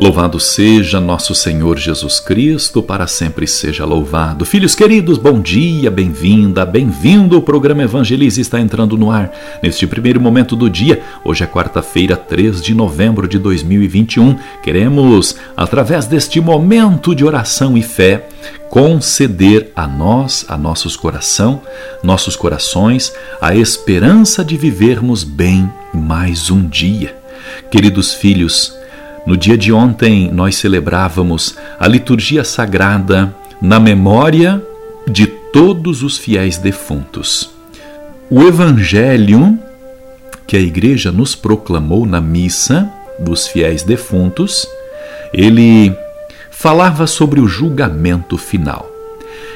Louvado seja nosso Senhor Jesus Cristo, para sempre seja louvado. Filhos queridos, bom dia, bem-vinda, bem-vindo. O programa Evangelize está entrando no ar neste primeiro momento do dia. Hoje é quarta-feira, 3 de novembro de 2021. Queremos, através deste momento de oração e fé, conceder a nós, a nossos coração, nossos corações, a esperança de vivermos bem mais um dia. Queridos filhos, no dia de ontem, nós celebrávamos a liturgia sagrada na memória de todos os fiéis defuntos. O evangelho que a igreja nos proclamou na missa dos fiéis defuntos, ele falava sobre o julgamento final.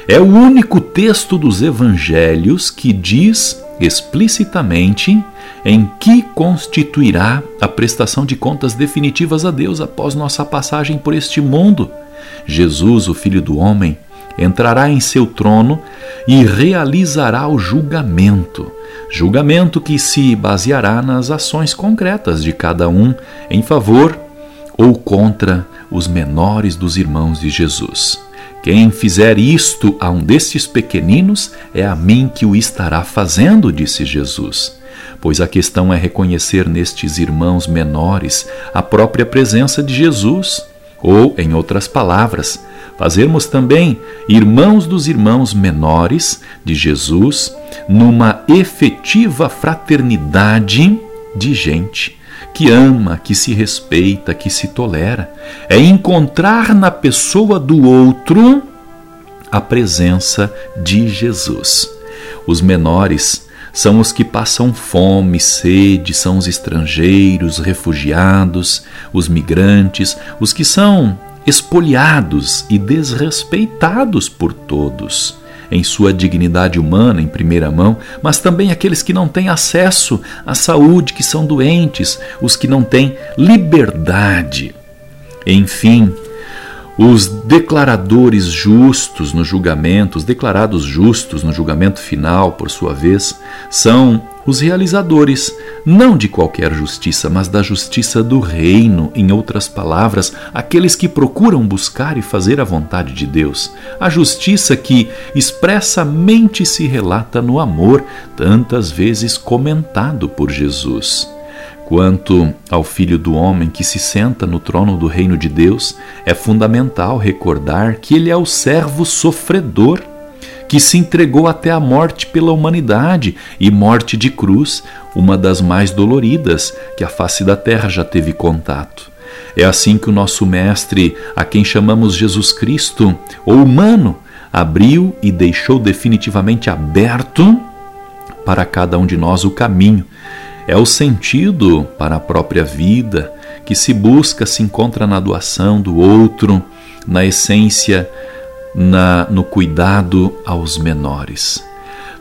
É o único texto dos evangelhos que diz explicitamente em que constituirá a prestação de contas definitivas a Deus após nossa passagem por este mundo. Jesus, o Filho do Homem, entrará em seu trono e realizará o julgamento. Julgamento que se baseará nas ações concretas de cada um em favor ou contra os menores dos irmãos de Jesus. Quem fizer isto a um destes pequeninos, é a mim que o estará fazendo, disse Jesus. Pois a questão é reconhecer nestes irmãos menores a própria presença de Jesus, ou, em outras palavras, fazermos também irmãos dos irmãos menores de Jesus numa efetiva fraternidade de gente que ama, que se respeita, que se tolera. É encontrar na pessoa do outro a presença de Jesus. Os menores são os que passam fome, sede, são os estrangeiros, refugiados, os migrantes, os que são espoliados e desrespeitados por todos em sua dignidade humana em primeira mão, mas também aqueles que não têm acesso à saúde, que são doentes, os que não têm liberdade. Enfim, os declaradores justos no julgamento, os declarados justos no julgamento final, por sua vez, são os realizadores, não de qualquer justiça, mas da justiça do reino, em outras palavras, aqueles que procuram buscar e fazer a vontade de Deus. A justiça que expressamente se relata no amor, tantas vezes comentado por Jesus. Quanto ao Filho do Homem que se senta no trono do reino de Deus, é fundamental recordar que ele é o servo sofredor, que se entregou até a morte pela humanidade e morte de cruz, uma das mais doloridas que a face da terra já teve contato. É assim que o nosso Mestre, a quem chamamos Jesus Cristo, o humano, abriu e deixou definitivamente aberto para cada um de nós o caminho é o sentido para a própria vida que se busca, se encontra na doação do outro, na essência, na, no cuidado aos menores.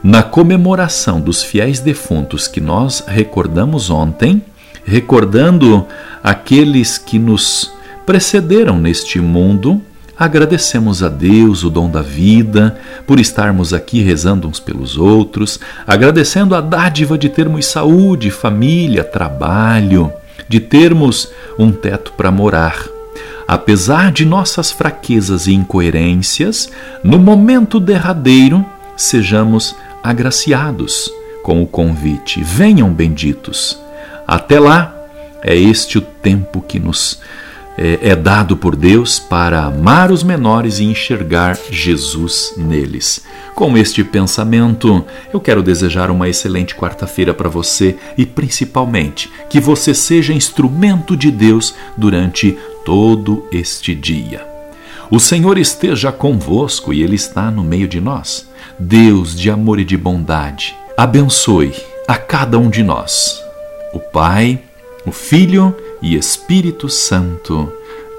Na comemoração dos fiéis defuntos que nós recordamos ontem, recordando aqueles que nos precederam neste mundo, Agradecemos a Deus o dom da vida, por estarmos aqui rezando uns pelos outros, agradecendo a dádiva de termos saúde, família, trabalho, de termos um teto para morar. Apesar de nossas fraquezas e incoerências, no momento derradeiro, sejamos agraciados com o convite: venham benditos. Até lá, é este o tempo que nos é, é dado por Deus para amar os menores e enxergar Jesus neles. Com este pensamento, eu quero desejar uma excelente quarta-feira para você e principalmente que você seja instrumento de Deus durante todo este dia. O Senhor esteja convosco e Ele está no meio de nós. Deus de amor e de bondade, abençoe a cada um de nós. O Pai, o Filho e Espírito Santo.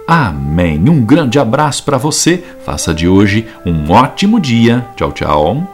Amém. Um grande abraço para você. Faça de hoje um ótimo dia. Tchau, tchau.